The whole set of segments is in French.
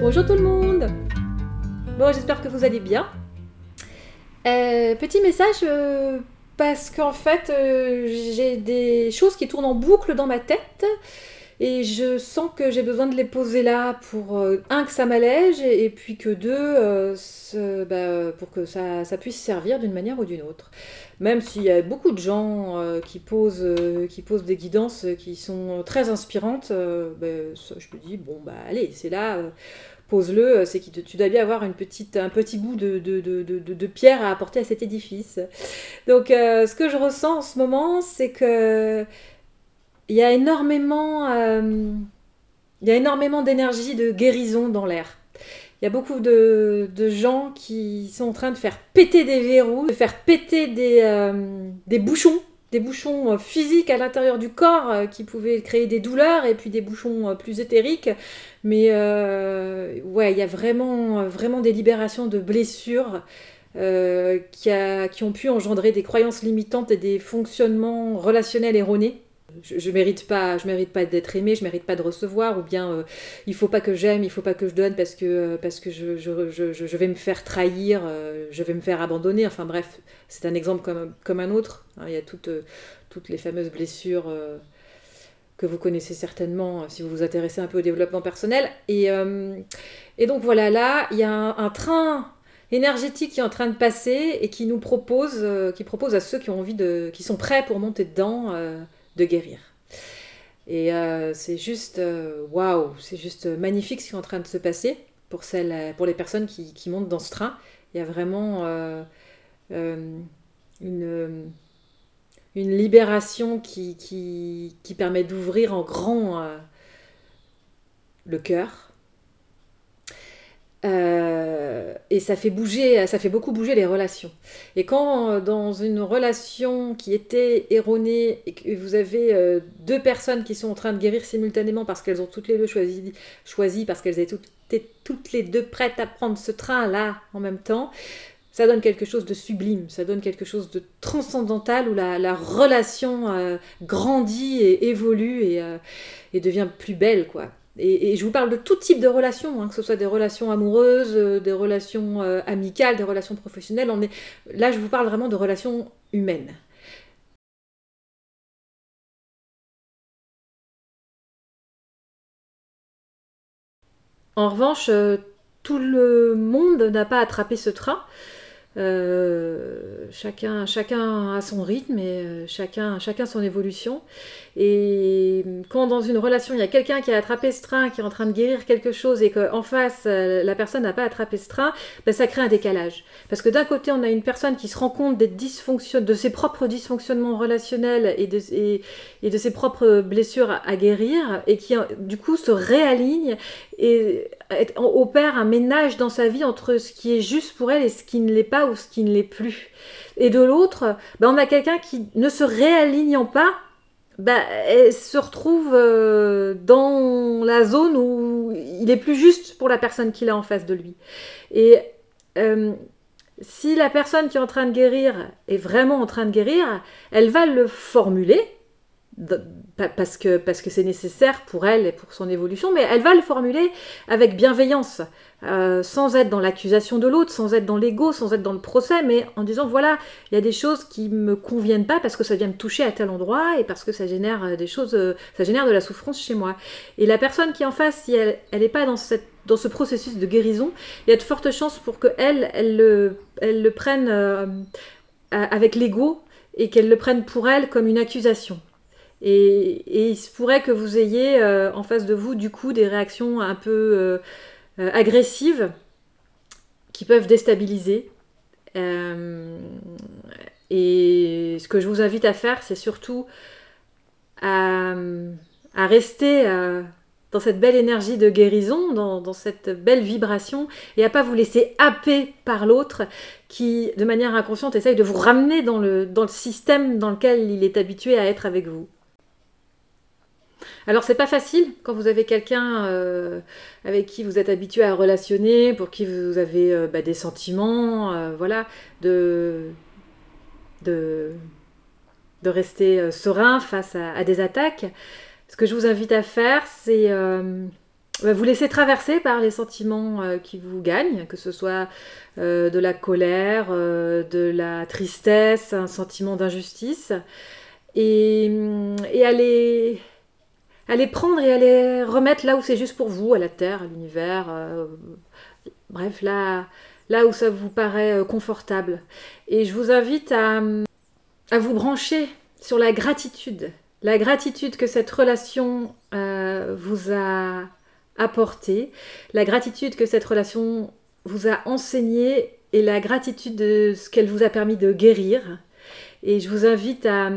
Bonjour tout le monde Bon, j'espère que vous allez bien. Euh, petit message euh, parce qu'en fait, euh, j'ai des choses qui tournent en boucle dans ma tête et je sens que j'ai besoin de les poser là pour, un, que ça m'allège et, puis que deux, bah, pour que ça, puisse servir d'une manière ou d'une autre. Même s'il y a beaucoup de gens qui, posent, qui posent des guidances qui sont très inspirantes, bah, je me dis, bon, bah allez, c'est là pose-le, euh, c'est que tu dois bien avoir une petite, un petit bout de, de, pierre à apporter à cet édifice. Donc euh, ce que je ressens en ce moment, c'est que il y a énormément, euh, il y a énormément d'énergie de guérison dans l'air. Il y a beaucoup de, gens qui sont en train de faire péter des verrous, de faire péter des, des bouchons des bouchons physiques à l'intérieur du corps qui pouvaient créer des douleurs et puis des bouchons plus éthériques mais euh, ouais, il y a vraiment, vraiment des libérations de blessures euh, qui, ont pu engendrer des croyances limitantes et des fonctionnements relationnels erronés. Je, je mérite pas, je mérite pas d'être aimé, je mérite pas de recevoir, ou bien euh, il faut pas que j'aime, il faut pas que je donne parce que parce que je, je, je vais me faire trahir, je vais me faire abandonner. Enfin bref, c'est un exemple comme, comme un autre. Hein. il y a toutes toutes les fameuses blessures que vous connaissez certainement euh, si vous vous intéressez un peu au développement personnel. Et, euh, et donc voilà, là, il y a un, train énergétique qui est en train de passer et qui nous propose, euh, qui propose à ceux qui ont envie de, qui sont prêts pour monter dedans, de guérir. Et c'est juste, waouh, c'est juste magnifique ce qui est en train de se passer pour, celles, pour les personnes qui, qui montent dans ce train. Il y a vraiment une une libération qui, qui, permet d'ouvrir en grand euh, le cœur. Euh, et ça fait bouger, ça fait beaucoup bouger les relations. Et quand euh, dans une relation qui était erronée et que vous avez deux personnes qui sont en train de guérir simultanément parce qu'elles ont toutes les deux choisi, parce qu'elles étaient toutes, les deux prêtes à prendre ce train là en même temps, ça donne quelque chose de sublime, ça donne quelque chose de transcendantal où la, relation euh, grandit et évolue euh, et, devient plus belle, quoi. Et, je vous parle de tout type de relations, hein, que ce soit des relations amoureuses, euh, des relations amicales, des relations professionnelles. Là, je vous parle vraiment de relations humaines. En revanche, tout le monde n'a pas attrapé ce train. Euh, chacun, chacun a son rythme et euh, chacun, chacun son évolution. Et quand dans une relation, il y a quelqu'un qui a attrapé ce train, qui est en train de guérir quelque chose et qu'en face, euh, la personne n'a pas attrapé ce train, ben, ça crée un décalage. Parce que d'un côté, on a une personne qui se rend compte des de ses propres dysfonctionnements relationnels et, de ses propres blessures à, guérir et qui, du coup, se réaligne et opère un ménage dans sa vie entre ce qui est juste pour elle et ce qui ne l'est pas ou ce qui ne l'est plus. Et de l'autre, ben, on a quelqu'un qui, ne se réalignant pas, bah, elle se retrouve euh, dans la zone où il est plus juste pour la personne qu'il a en face de lui. Et euh, si la personne qui est en train de guérir est vraiment en train de guérir, elle va le formuler parce que parce que c'est nécessaire pour elle et pour son évolution, mais elle va le formuler avec bienveillance, euh, sans être dans l'accusation de l'autre, sans être dans l'ego, sans être dans le procès, mais en disant voilà, il y a des choses qui me conviennent pas parce que ça vient me toucher à tel endroit et parce que ça génère euh, des choses, euh, ça génère de la souffrance chez moi. Et la personne qui est en face, si elle elle n'est pas dans cette dans ce processus de guérison, il y a de fortes chances pour que elle elle le elle le prenne avec l'ego et qu'elle le prenne pour elle comme une accusation. Et, il se pourrait que vous ayez euh, en face de vous du coup des réactions un peu euh, euh, agressives qui peuvent déstabiliser. et ce que je vous invite à faire, c'est surtout à, rester dans cette belle énergie de guérison, dans, cette belle vibration, et à pas vous laisser happer par l'autre qui, de manière inconsciente, essaye de vous ramener dans le, dans le système dans lequel il est habitué à être avec vous. Alors c'est pas facile quand vous avez quelqu'un euh, avec qui vous êtes habitué à relationner, pour qui vous avez euh, bah, des sentiments, euh, voilà, de, rester serein face à, des attaques. Ce que je vous invite à faire, c'est vous laissez traverser par les sentiments qui vous gagnent, que ce soit de la colère, de la tristesse, un sentiment d'injustice, et, et à, prendre et à remettre là où c'est juste pour vous, à la Terre, à l'univers, bref, là, là où ça vous paraît confortable. Et je vous invite à, à vous brancher sur la gratitude. La gratitude que cette relation euh, vous a apporté, la gratitude que cette relation vous a enseigné et la gratitude de ce qu'elle vous a permis de guérir. Et je vous invite à,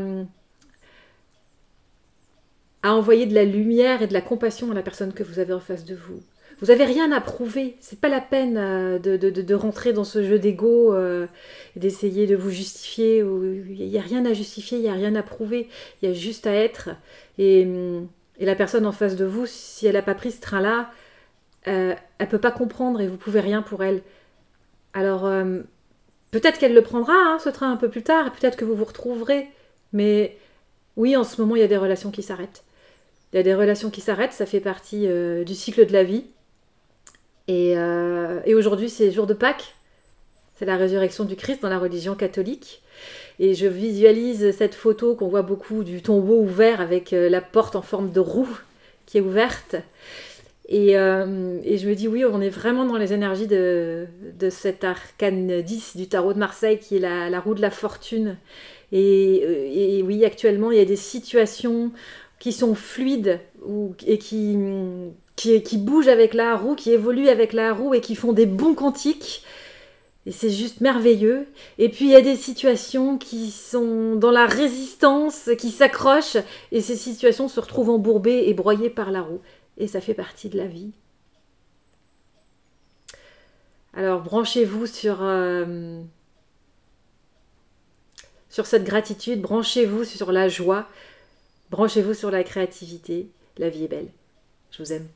à envoyer de la lumière et de la compassion à la personne que vous avez en face de vous. Vous n'avez rien à prouver. C'est pas la peine euh, de, rentrer dans ce jeu d'ego euh, et d'essayer de vous justifier. Il n'y a rien à justifier, il n'y a rien à prouver. Il y a juste à être. Et, hum, la personne en face de vous, si elle n'a pas pris ce train-là, euh, elle peut pas comprendre et vous pouvez rien pour elle. Alors, peut-être qu'elle le prendra, hein, ce train, un peu plus tard, et peut-être que vous vous retrouverez. Mais oui, en ce moment, il y a des relations qui s'arrêtent. Il y a des relations qui s'arrêtent, ça fait partie du cycle de la vie. Euh, et, aujourd'hui, c'est jour de Pâques. C'est la résurrection du Christ dans la religion catholique. Et je visualise cette photo qu'on voit beaucoup du tombeau ouvert avec euh, la porte en forme de roue qui est ouverte. Et, euh, je me dis, oui, on est vraiment dans les énergies de, cet arcane 10 du tarot de Marseille qui est la, roue de la fortune. Et, oui, actuellement, il y a des situations qui sont fluides et qui, qui, qui bougent avec la roue, qui évoluent avec la roue et qui font des bons cantiques. Et c'est juste merveilleux. Et puis il y a des situations qui sont dans la résistance, qui s'accrochent, et ces situations se retrouvent embourbées et broyées par la roue. Et ça fait partie de la vie. Alors branchez-vous sur, euh, sur cette gratitude, branchez-vous sur la joie, branchez-vous sur la créativité. La vie est belle. Je vous aime.